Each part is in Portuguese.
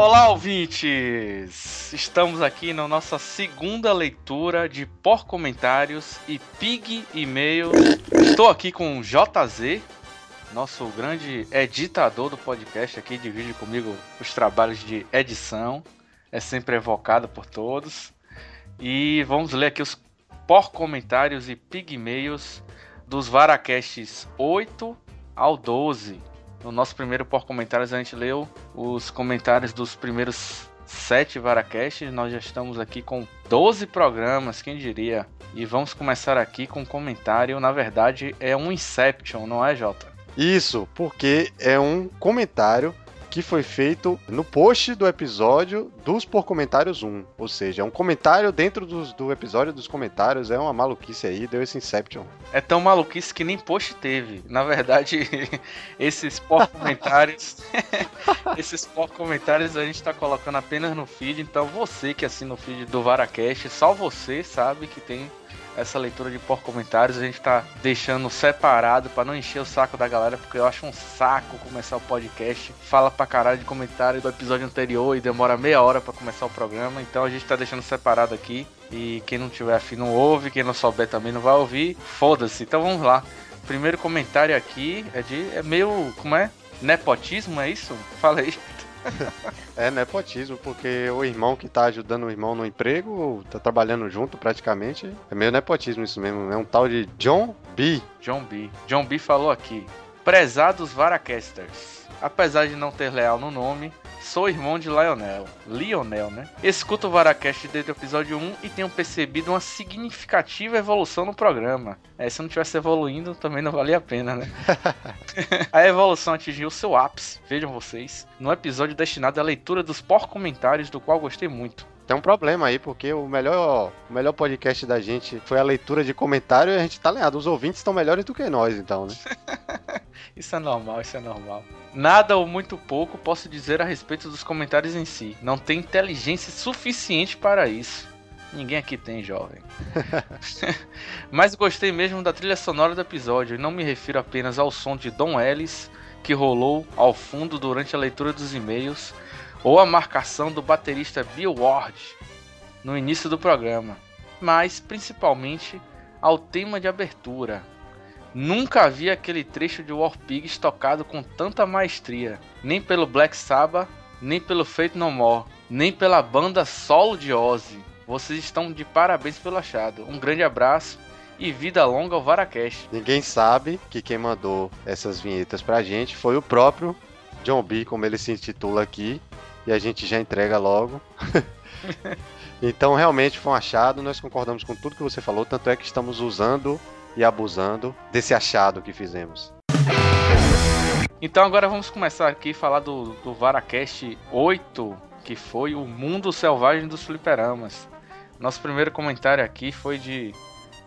Olá, ouvintes! Estamos aqui na nossa segunda leitura de por comentários e pig e-mail. Estou aqui com o JZ, nosso grande editador do podcast aqui, divide comigo os trabalhos de edição. É sempre evocado por todos. E vamos ler aqui os por comentários e pig e-mails dos Varacasts 8 ao 12. No nosso primeiro por comentários, a gente leu os comentários dos primeiros sete Varacasts. Nós já estamos aqui com 12 programas, quem diria? E vamos começar aqui com um comentário. Na verdade, é um Inception, não é, Jota? Isso, porque é um comentário que foi feito no post do episódio dos Por Comentários 1. Ou seja, é um comentário dentro dos, do episódio dos comentários. É uma maluquice aí, deu esse Inception. É tão maluquice que nem post teve. Na verdade, esses por comentários. esses por comentários a gente tá colocando apenas no feed. Então você que assina o feed do Varacast, só você sabe que tem essa leitura de por comentários. A gente tá deixando separado para não encher o saco da galera, porque eu acho um saco começar o podcast. Fala pra caralho de comentário do episódio anterior e demora meia hora para começar o programa. Então a gente tá deixando separado aqui. E quem não tiver afim não ouve, quem não souber também não vai ouvir. Foda-se. Então vamos lá. Primeiro comentário aqui é de. É meio. Como é? Nepotismo, é isso? Fala aí. É nepotismo, porque o irmão que tá ajudando o irmão no emprego, tá trabalhando junto praticamente, é meio nepotismo isso mesmo. É um tal de John B. John B. John B falou aqui. Prezados Varacasters. Apesar de não ter leal no nome, sou irmão de Lionel. Lionel, né? Escuto o Varacast desde o episódio 1 e tenho percebido uma significativa evolução no programa. É, se não tivesse evoluindo, também não valia a pena, né? a evolução atingiu seu ápice, vejam vocês, no episódio destinado à leitura dos por comentários, do qual gostei muito tem um problema aí, porque o melhor, o melhor podcast da gente foi a leitura de comentário e a gente tá alinhado. Os ouvintes estão melhores do que nós, então, né? isso é normal, isso é normal. Nada ou muito pouco posso dizer a respeito dos comentários em si. Não tem inteligência suficiente para isso. Ninguém aqui tem, jovem. Mas gostei mesmo da trilha sonora do episódio e não me refiro apenas ao som de Don Ellis que rolou ao fundo durante a leitura dos e-mails ou a marcação do baterista Bill Ward no início do programa, mas principalmente ao tema de abertura. Nunca vi aquele trecho de War Pigs tocado com tanta maestria, nem pelo Black Sabbath, nem pelo Fate No More, nem pela banda solo de Ozzy. Vocês estão de parabéns pelo achado. Um grande abraço e vida longa ao Varacast. Ninguém sabe que quem mandou essas vinhetas pra gente foi o próprio John B, como ele se intitula aqui, e a gente já entrega logo. então, realmente foi um achado. Nós concordamos com tudo que você falou, tanto é que estamos usando e abusando desse achado que fizemos. Então, agora vamos começar aqui a falar do, do Varacast 8, que foi o mundo selvagem dos fliperamas. Nosso primeiro comentário aqui foi de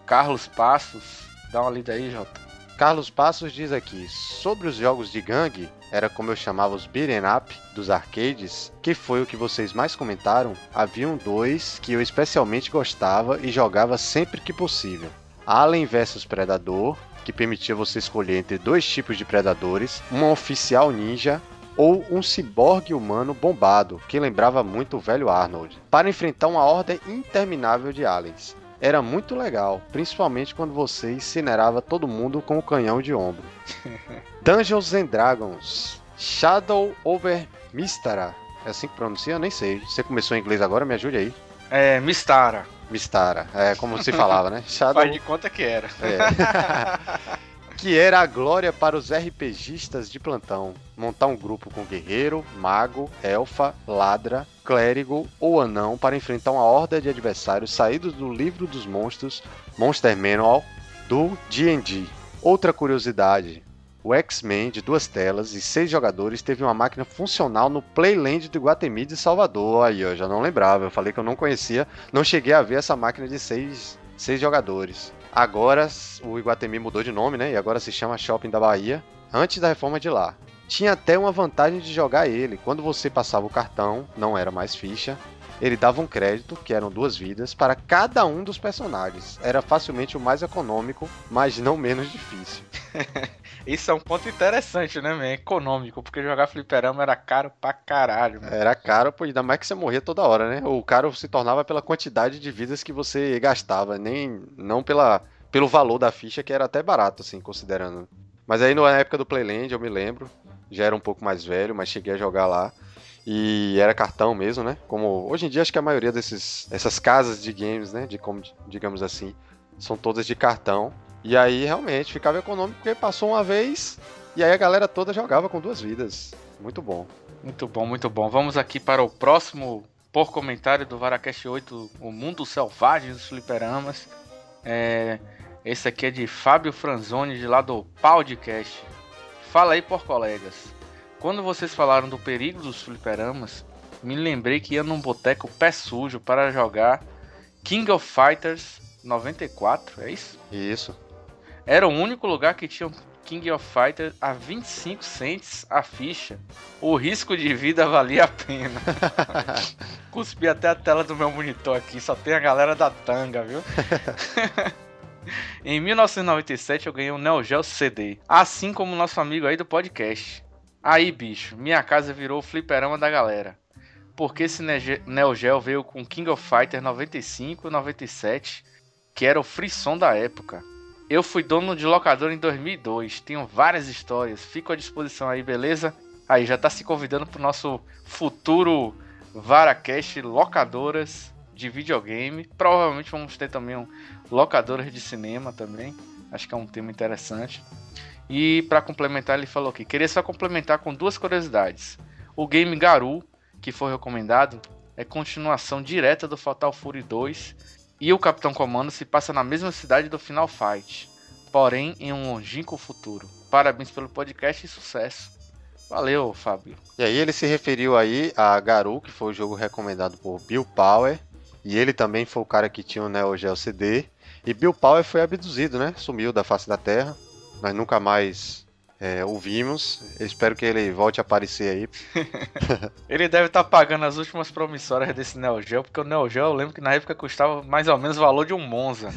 Carlos Passos. Dá uma lida aí, Jota. Carlos Passos diz aqui: sobre os jogos de gangue, era como eu chamava os beat'em up dos arcades, que foi o que vocês mais comentaram, haviam dois que eu especialmente gostava e jogava sempre que possível. Alien vs Predador, que permitia você escolher entre dois tipos de predadores, um oficial ninja ou um ciborgue humano bombado, que lembrava muito o velho Arnold, para enfrentar uma horda interminável de aliens era muito legal, principalmente quando você incinerava todo mundo com o canhão de ombro. Dungeons and Dragons Shadow over Mistara. É assim que pronuncia? Eu nem sei. Você começou em inglês agora? Me ajude aí. É, Mistara. Mistara, é como se falava, né? Shadow... Faz de conta que era. É. que era a glória para os RPGistas de plantão. Montar um grupo com guerreiro, mago, elfa, ladra, clérigo ou anão para enfrentar uma horda de adversários saídos do livro dos monstros Monster Manual do D&D. Outra curiosidade, o X-Men de duas telas e seis jogadores teve uma máquina funcional no Playland do Guatemi de Salvador. Aí eu já não lembrava, eu falei que eu não conhecia, não cheguei a ver essa máquina de seis, seis jogadores. Agora o Iguatemi mudou de nome, né? E agora se chama Shopping da Bahia, antes da reforma de lá. Tinha até uma vantagem de jogar ele. Quando você passava o cartão, não era mais ficha, ele dava um crédito, que eram duas vidas, para cada um dos personagens. Era facilmente o mais econômico, mas não menos difícil. Isso é um ponto interessante, né, man? Econômico, porque jogar fliperama era caro pra caralho. Era caro, pô, ainda mais que você morria toda hora, né? O caro se tornava pela quantidade de vidas que você gastava, nem não pela, pelo valor da ficha, que era até barato, assim, considerando. Mas aí na época do Playland, eu me lembro, já era um pouco mais velho, mas cheguei a jogar lá. E era cartão mesmo, né? Como hoje em dia acho que a maioria desses essas casas de games, né, de como digamos assim, são todas de cartão. E aí realmente ficava econômico porque passou uma vez e aí a galera toda jogava com duas vidas. Muito bom. Muito bom, muito bom. Vamos aqui para o próximo por comentário do Varacast 8, O Mundo Selvagem dos Fliperamas. É, esse aqui é de Fábio Franzoni, de lá do Podcast. Fala aí, por colegas. Quando vocês falaram do perigo dos fliperamas, me lembrei que ia num boteco pé sujo para jogar King of Fighters 94, é isso? Isso. Era o único lugar que tinha King of Fighters a 25 cents a ficha. O risco de vida valia a pena. Cuspi até a tela do meu monitor aqui, só tem a galera da tanga, viu? em 1997 eu ganhei um Neo Geo CD, assim como nosso amigo aí do podcast. Aí, bicho, minha casa virou o fliperama da galera. Porque esse Neo Geo veio com King of Fighters 95 e 97, que era o frisson da época. Eu fui dono de locador em 2002, tenho várias histórias, fico à disposição aí, beleza? Aí, já tá se convidando pro nosso futuro Varacast locadoras de videogame. Provavelmente vamos ter também um locadoras de cinema também. Acho que é um tema interessante. E para complementar, ele falou que queria só complementar com duas curiosidades. O game Garu, que foi recomendado, é continuação direta do Fatal Fury 2 e o Capitão Comando se passa na mesma cidade do Final Fight, porém em um longínquo futuro. Parabéns pelo podcast e sucesso. Valeu, Fábio. E aí ele se referiu aí a Garu, que foi o jogo recomendado por Bill Power, e ele também foi o cara que tinha o Neo Geo CD. E Bill Power foi abduzido, né? Sumiu da face da Terra nós nunca mais é, ouvimos. Eu espero que ele volte a aparecer aí. ele deve estar tá pagando as últimas promissórias desse Neo Geo, porque o Neo Geo eu lembro que na época custava mais ou menos o valor de um Monza.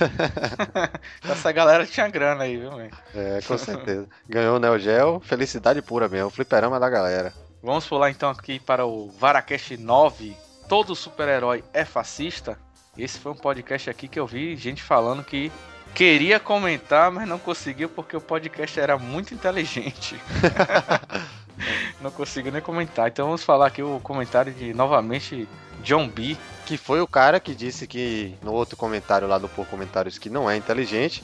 Essa galera tinha grana aí, viu, man? É, com certeza. Ganhou o Neo Geo, felicidade pura mesmo, fliperama da galera. Vamos pular então aqui para o Varacast 9. Todo super-herói é fascista? Esse foi um podcast aqui que eu vi gente falando que queria comentar, mas não conseguiu porque o podcast era muito inteligente. não consigo nem comentar. Então vamos falar aqui o comentário de novamente John B. Que foi o cara que disse que no outro comentário lá do Por Comentários que não é inteligente.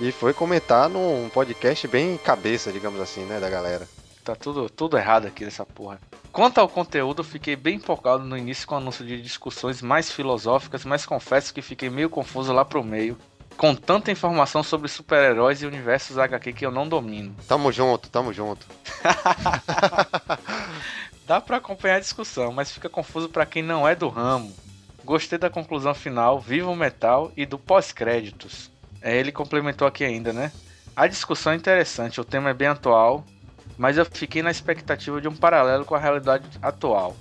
E foi comentar num podcast bem cabeça, digamos assim, né, da galera. Tá tudo, tudo errado aqui nessa porra. Quanto ao conteúdo, fiquei bem empolgado no início com o anúncio de discussões mais filosóficas, mas confesso que fiquei meio confuso lá pro meio com tanta informação sobre super-heróis e universos HQ que eu não domino. Tamo junto, tamo junto. Dá para acompanhar a discussão, mas fica confuso para quem não é do ramo. Gostei da conclusão final, Viva o Metal e do pós-créditos. É, ele complementou aqui ainda, né? A discussão é interessante, o tema é bem atual, mas eu fiquei na expectativa de um paralelo com a realidade atual.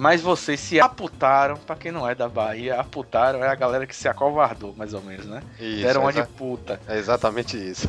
Mas vocês se aputaram, pra quem não é da Bahia, aputaram é a galera que se acovardou, mais ou menos, né? Isso, Deram uma de puta. É exatamente isso.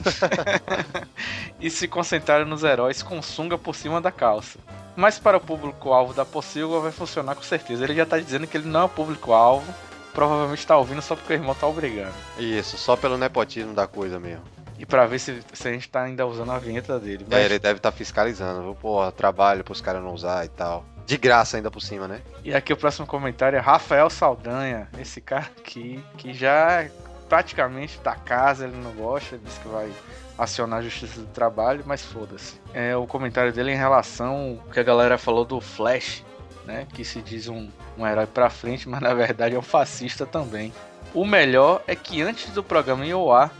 e se concentraram nos heróis com sunga por cima da calça. Mas para o público-alvo da Possilva vai funcionar com certeza. Ele já tá dizendo que ele não é o público-alvo, provavelmente tá ouvindo só porque o irmão tá obrigando. Isso, só pelo nepotismo da coisa mesmo. E pra ver se, se a gente tá ainda usando a vinheta dele. Mas... É, ele deve estar tá fiscalizando, viu? Pô, trabalho pros caras não usar e tal. De graça ainda por cima, né? E aqui o próximo comentário é Rafael Saldanha. Esse cara aqui, que já praticamente da casa, ele não gosta, diz que vai acionar a justiça do trabalho, mas foda-se. É o comentário dele em relação ao que a galera falou do Flash, né? Que se diz um, um herói pra frente, mas na verdade é um fascista também. O melhor é que antes do programa em OA,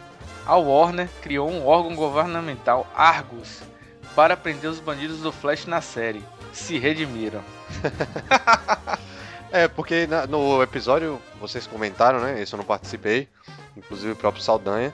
a Warner criou um órgão governamental, Argus, para prender os bandidos do Flash na série se redimiram. é, porque na, no episódio vocês comentaram, né? Isso eu não participei, inclusive o próprio Saldanha,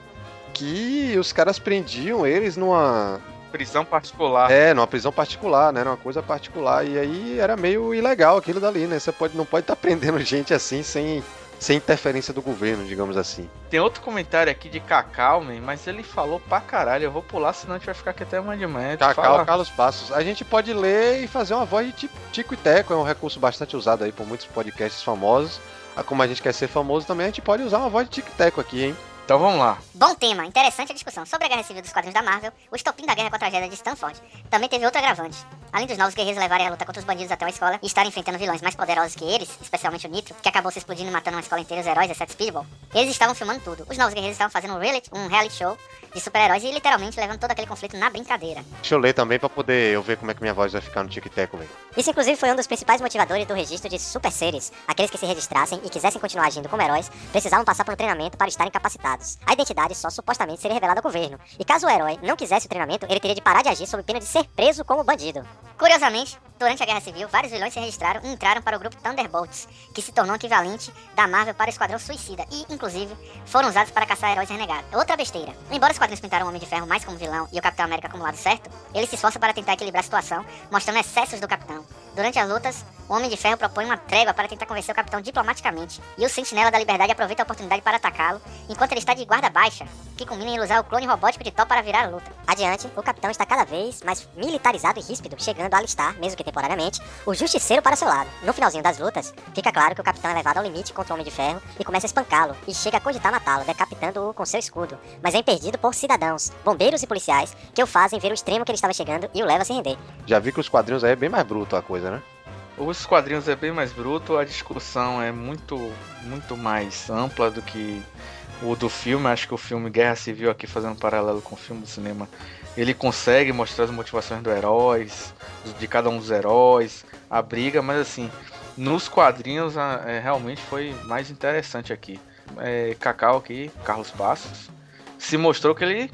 que os caras prendiam eles numa. Prisão particular. É, numa prisão particular, né? Numa coisa particular. E aí era meio ilegal aquilo dali, né? Você pode, não pode estar tá prendendo gente assim sem sem interferência do governo, digamos assim. Tem outro comentário aqui de Cacau, man, mas ele falou pra caralho. Eu vou pular, senão a gente vai ficar aqui até amanhã de manhã. Cacau, fala... Carlos Passos. A gente pode ler e fazer uma voz de tico e teco, é um recurso bastante usado aí por muitos podcasts famosos. Ah, como a gente quer ser famoso também, a gente pode usar uma voz de tico e teco aqui, hein? Então vamos lá. Bom tema, interessante a discussão sobre a guerra civil dos quadrinhos da Marvel, o estopim da guerra com a tragédia de Stanford. Também teve outro agravante. Além dos novos guerreiros levarem a luta contra os bandidos até uma escola e estarem enfrentando vilões mais poderosos que eles, especialmente o Nitro, que acabou se explodindo e matando uma escola inteira os heróis, exceto Speedball, eles estavam filmando tudo. Os novos guerreiros estavam fazendo um reality, um reality show de super-heróis e literalmente levando todo aquele conflito na brincadeira. Deixa eu ler também pra poder eu ver como é que minha voz vai ficar no tic-tac, velho. Isso inclusive foi um dos principais motivadores do registro de super seres. Aqueles que se registrassem e quisessem continuar agindo como heróis precisavam passar por um treinamento para estarem capacitados. A identidade só supostamente seria revelada ao governo. E caso o herói não quisesse o treinamento, ele teria de parar de agir sob pena de ser preso como bandido. Curiosamente, durante a Guerra Civil, vários vilões se registraram e entraram para o grupo Thunderbolts, que se tornou equivalente da Marvel para o Esquadrão Suicida e, inclusive, foram usados para caçar heróis renegados. Outra besteira. Embora os quadrinhos pintaram o Homem de Ferro mais como vilão e o Capitão América como lado certo, ele se esforça para tentar equilibrar a situação, mostrando excessos do Capitão. Durante as lutas, o Homem de Ferro propõe uma trégua para tentar convencer o Capitão diplomaticamente, e o Sentinela da Liberdade aproveita a oportunidade para atacá-lo, enquanto ele está de guarda baixa, que culmina em usar o clone robótico de Thor para virar a luta. Adiante, o Capitão está cada vez mais militarizado e ríspido, chegando a alistar, mesmo que temporariamente, o Justiceiro para seu lado. No finalzinho das lutas, fica claro que o Capitão é levado ao limite contra o Homem de Ferro e começa a espancá-lo, e chega a cogitar matá-lo, decapitando-o com seu escudo, mas é impedido por cidadãos, bombeiros e policiais, que o fazem ver o extremo que ele estava chegando e o leva a se render. Já vi que os quadrinhos aí é bem mais bruto a coisa, né? Os quadrinhos é bem mais bruto, a discussão é muito, muito mais ampla do que o do filme. Acho que o filme Guerra Civil, aqui fazendo um paralelo com o filme do cinema, ele consegue mostrar as motivações dos heróis, de cada um dos heróis, a briga, mas assim, nos quadrinhos é, realmente foi mais interessante aqui. É, Cacau aqui, Carlos Passos, se mostrou que ele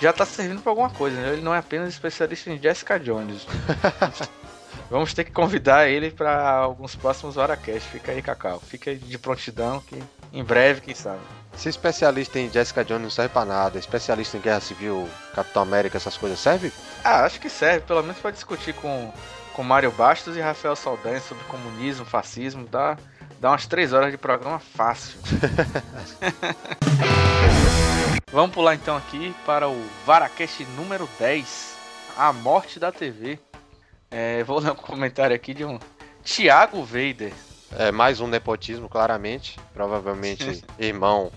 já está servindo para alguma coisa, né? ele não é apenas especialista em Jessica Jones. Vamos ter que convidar ele para alguns próximos Varacast. Fica aí, Cacau. Fica aí de prontidão que em breve, quem sabe. Se especialista em Jessica Jones não serve pra nada, especialista em Guerra Civil, Capitão América, essas coisas, serve? Ah, acho que serve, pelo menos para discutir com, com Mário Bastos e Rafael Saldanha sobre comunismo, fascismo, dá, dá umas três horas de programa fácil. Vamos pular então aqui para o Varacast número 10, A Morte da TV. É, vou ler um comentário aqui de um Thiago Vader. É mais um nepotismo, claramente. Provavelmente irmão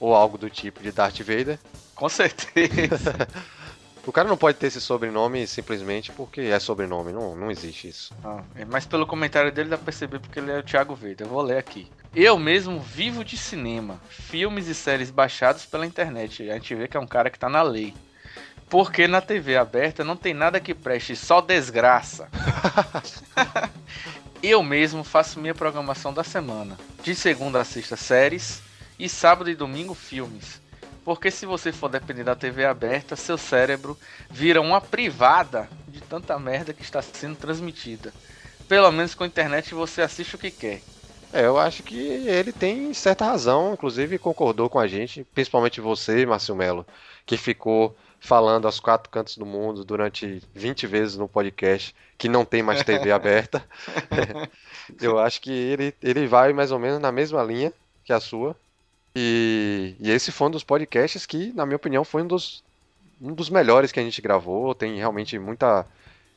ou algo do tipo de Darth Vader. Com certeza. o cara não pode ter esse sobrenome simplesmente porque é sobrenome, não, não existe isso. Ah, é, mas pelo comentário dele dá pra perceber porque ele é o Thiago Vader. Eu vou ler aqui. Eu mesmo vivo de cinema, filmes e séries baixados pela internet. A gente vê que é um cara que tá na lei. Porque na TV aberta não tem nada que preste, só desgraça. eu mesmo faço minha programação da semana. De segunda a sexta, séries. E sábado e domingo, filmes. Porque se você for depender da TV aberta, seu cérebro vira uma privada de tanta merda que está sendo transmitida. Pelo menos com a internet você assiste o que quer. É, eu acho que ele tem certa razão, inclusive concordou com a gente, principalmente você, Márcio Melo, que ficou falando aos quatro cantos do mundo durante 20 vezes no podcast que não tem mais TV aberta. eu acho que ele, ele vai mais ou menos na mesma linha que a sua. E, e esse foi um dos podcasts que, na minha opinião, foi um dos, um dos melhores que a gente gravou. Tem realmente muita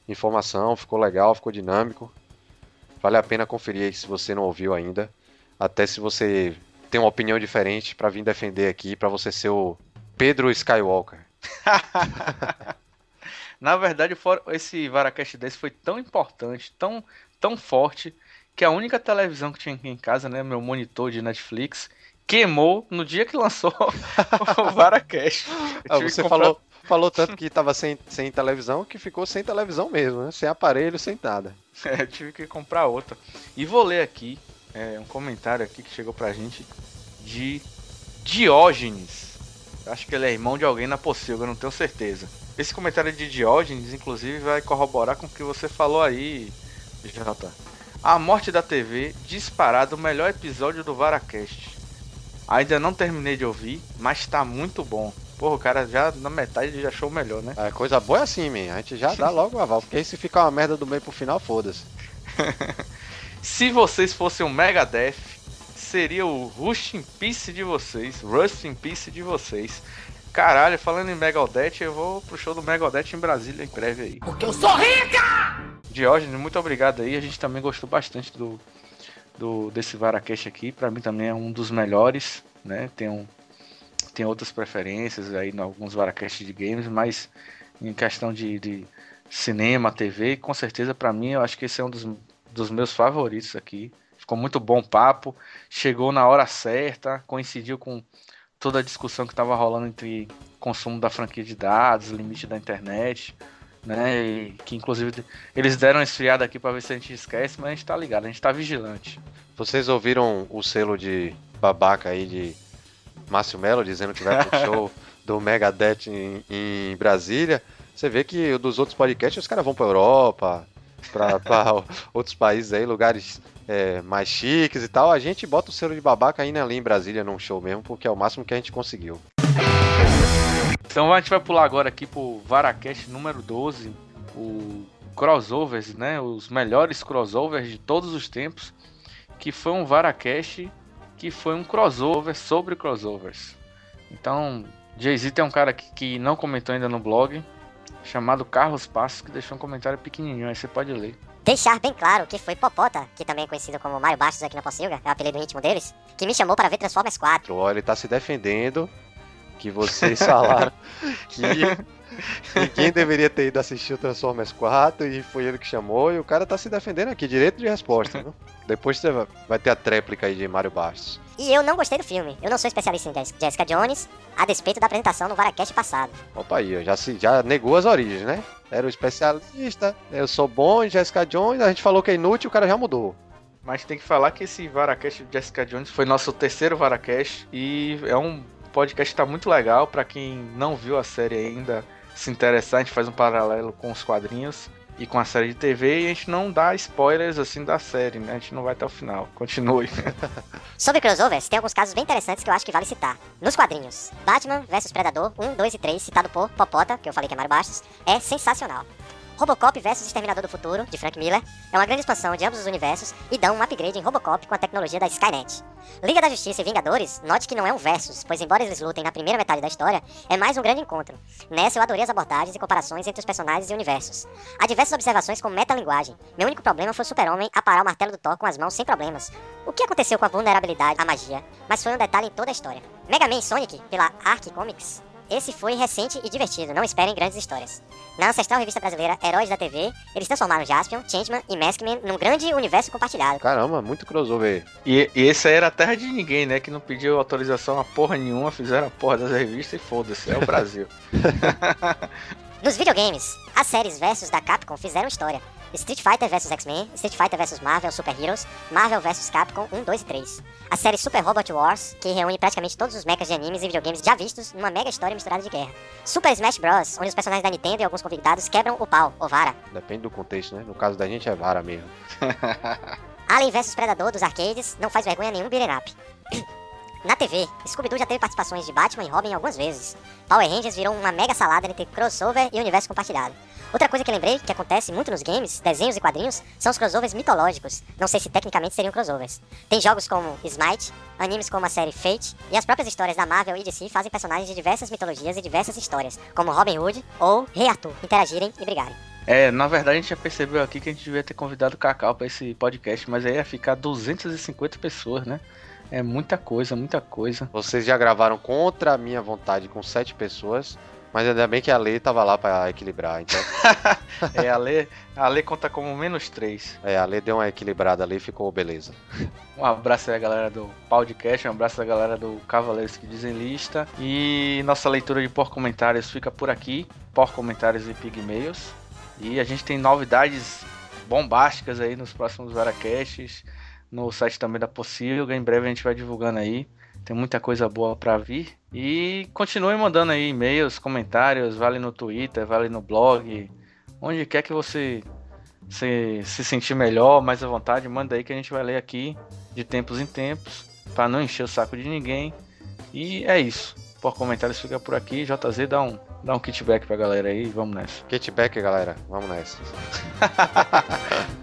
informação, ficou legal, ficou dinâmico. Vale a pena conferir aí se você não ouviu ainda. Até se você tem uma opinião diferente para vir defender aqui, para você ser o Pedro Skywalker. Na verdade, esse Varacast desse foi tão importante, tão, tão forte, que a única televisão que tinha aqui em casa, né, meu monitor de Netflix, queimou no dia que lançou o Varacast. Ah, você comprar... falou, falou tanto que estava sem, sem televisão que ficou sem televisão mesmo, né? Sem aparelho, sem nada. É, tive que comprar outra. E vou ler aqui é, um comentário aqui que chegou pra gente de Diógenes. Acho que ele é irmão de alguém na Pocilga, não tenho certeza. Esse comentário de Diógenes, inclusive, vai corroborar com o que você falou aí, Jota. A morte da TV, disparado o melhor episódio do Varacast. Ainda não terminei de ouvir, mas tá muito bom. Porra, o cara já na metade já achou o melhor, né? É, coisa boa é assim, man. A gente já dá logo o aval, porque aí se ficar uma merda do meio pro final, foda-se. se vocês fossem um Megadeth, seria o Rust in Peace de vocês. Rust in Peace de vocês. Caralho, falando em Megadeth, eu vou pro show do Megadeth em Brasília em breve aí. Porque eu sou rica! Diógenes, muito obrigado aí. A gente também gostou bastante do, do desse Varacast aqui. Para mim também é um dos melhores, né? Tem, um, tem outras preferências aí em alguns Varacasts de games, mas em questão de, de cinema, TV, com certeza para mim eu acho que esse é um dos, dos meus favoritos aqui. Ficou muito bom papo, chegou na hora certa, coincidiu com toda a discussão que estava rolando entre consumo da franquia de dados, limite da internet, né? E que inclusive eles deram uma esfriada aqui para ver se a gente esquece, mas a gente tá ligado, a gente tá vigilante. Vocês ouviram o selo de babaca aí de Márcio Melo dizendo que vai pro show do Megadeth em, em Brasília? Você vê que dos outros podcasts os caras vão pra Europa, pra outros países aí, lugares é, mais chiques e tal. A gente bota o selo de babaca ainda ali em Brasília num show mesmo, porque é o máximo que a gente conseguiu. Então a gente vai pular agora aqui pro Varacast número 12, o crossovers, né? Os melhores crossovers de todos os tempos, que foi um Varacast que foi um crossover sobre crossovers. Então, Jay-Z tem um cara aqui que não comentou ainda no blog, chamado Carlos Passos, que deixou um comentário pequenininho, aí você pode ler. Deixar bem claro que foi Popota, que também é conhecido como Mario Bastos aqui na Pocilga, é o apelido íntimo deles, que me chamou para ver Transformers 4. Olha, ele tá se defendendo que vocês falaram que ninguém deveria ter ido assistir o Transformers 4 e foi ele que chamou, e o cara tá se defendendo aqui, direito de resposta, viu? Depois você vai ter a tréplica aí de Mario Bastos. E eu não gostei do filme. Eu não sou especialista em Jess- Jessica Jones, a despeito da apresentação no Varacast passado. Opa aí, já, se, já negou as origens, né? Era o especialista, eu sou bom em Jessica Jones, a gente falou que é inútil, o cara já mudou. Mas tem que falar que esse Varacast de Jessica Jones foi nosso terceiro Varacast e é um podcast que tá muito legal para quem não viu a série ainda se interessar, a gente faz um paralelo com os quadrinhos e com a série de TV e a gente não dá spoilers assim da série, né? A gente não vai até o final. Continue. Sobre crossovers, tem alguns casos bem interessantes que eu acho que vale citar. Nos quadrinhos, Batman vs Predador 1, 2 e 3, citado por Popota, que eu falei que é Mário Bastos, é sensacional. Robocop vs Exterminador do Futuro, de Frank Miller, é uma grande expansão de ambos os universos e dão um upgrade em Robocop com a tecnologia da Skynet. Liga da Justiça e Vingadores, note que não é um versus, pois embora eles lutem na primeira metade da história, é mais um grande encontro. Nessa eu adorei as abordagens e comparações entre os personagens e universos. Há diversas observações com metalinguagem. Meu único problema foi o super-homem aparar o martelo do Thor com as mãos sem problemas. O que aconteceu com a vulnerabilidade à magia? Mas foi um detalhe em toda a história. Mega Man Sonic, pela Arc Comics, esse foi recente e divertido, não esperem grandes histórias. Na ancestral revista brasileira Heróis da TV, eles transformaram Jaspion, Changeman e Maskman num grande universo compartilhado. Caramba, muito crossover. E, e esse aí era a terra de ninguém, né? Que não pediu autorização a porra nenhuma, fizeram a porra das revistas e foda-se, é o Brasil. Nos videogames, as séries versus da Capcom fizeram história. Street Fighter vs X-Men, Street Fighter vs Marvel Super Heroes, Marvel vs Capcom 1, 2 e 3. A série Super Robot Wars, que reúne praticamente todos os mechas de animes e videogames já vistos numa mega história misturada de guerra. Super Smash Bros, onde os personagens da Nintendo e alguns convidados quebram o pau, ou vara. Depende do contexto, né? No caso da gente é vara mesmo. Alien vs Predador dos arcades não faz vergonha nenhum beat'em up. Na TV, Scooby-Doo já teve participações de Batman e Robin algumas vezes. Power Rangers virou uma mega salada entre crossover e universo compartilhado. Outra coisa que lembrei, que acontece muito nos games, desenhos e quadrinhos, são os crossovers mitológicos. Não sei se tecnicamente seriam crossovers. Tem jogos como Smite, animes como a série Fate, e as próprias histórias da Marvel e DC fazem personagens de diversas mitologias e diversas histórias, como Robin Hood ou Rei Arthur, interagirem e brigarem. É, na verdade a gente já percebeu aqui que a gente devia ter convidado o Cacau pra esse podcast, mas aí ia ficar 250 pessoas, né? É muita coisa, muita coisa. Vocês já gravaram contra a minha vontade com sete pessoas, mas ainda bem que a lei tava lá pra equilibrar, então. É, a Lê, a Lê conta como menos 3. É, a lei deu uma equilibrada ali e ficou beleza. Um abraço aí a galera do podcast, um abraço a galera do Cavaleiros que Dizem Lista. E nossa leitura de por comentários fica por aqui, por comentários e pigmeios. E a gente tem novidades bombásticas aí nos próximos Varacasts, no site também da Pocilga. Em breve a gente vai divulgando aí. Tem muita coisa boa pra vir. E continue mandando aí e-mails, comentários, vale no Twitter, vale no blog, onde quer que você se, se sentir melhor, mais à vontade, manda aí que a gente vai ler aqui de tempos em tempos, para não encher o saco de ninguém. E é isso. Por comentários fica por aqui. JZ dá um, dá um kitback pra galera aí. Vamos nessa. Kitback, galera. Vamos nessa.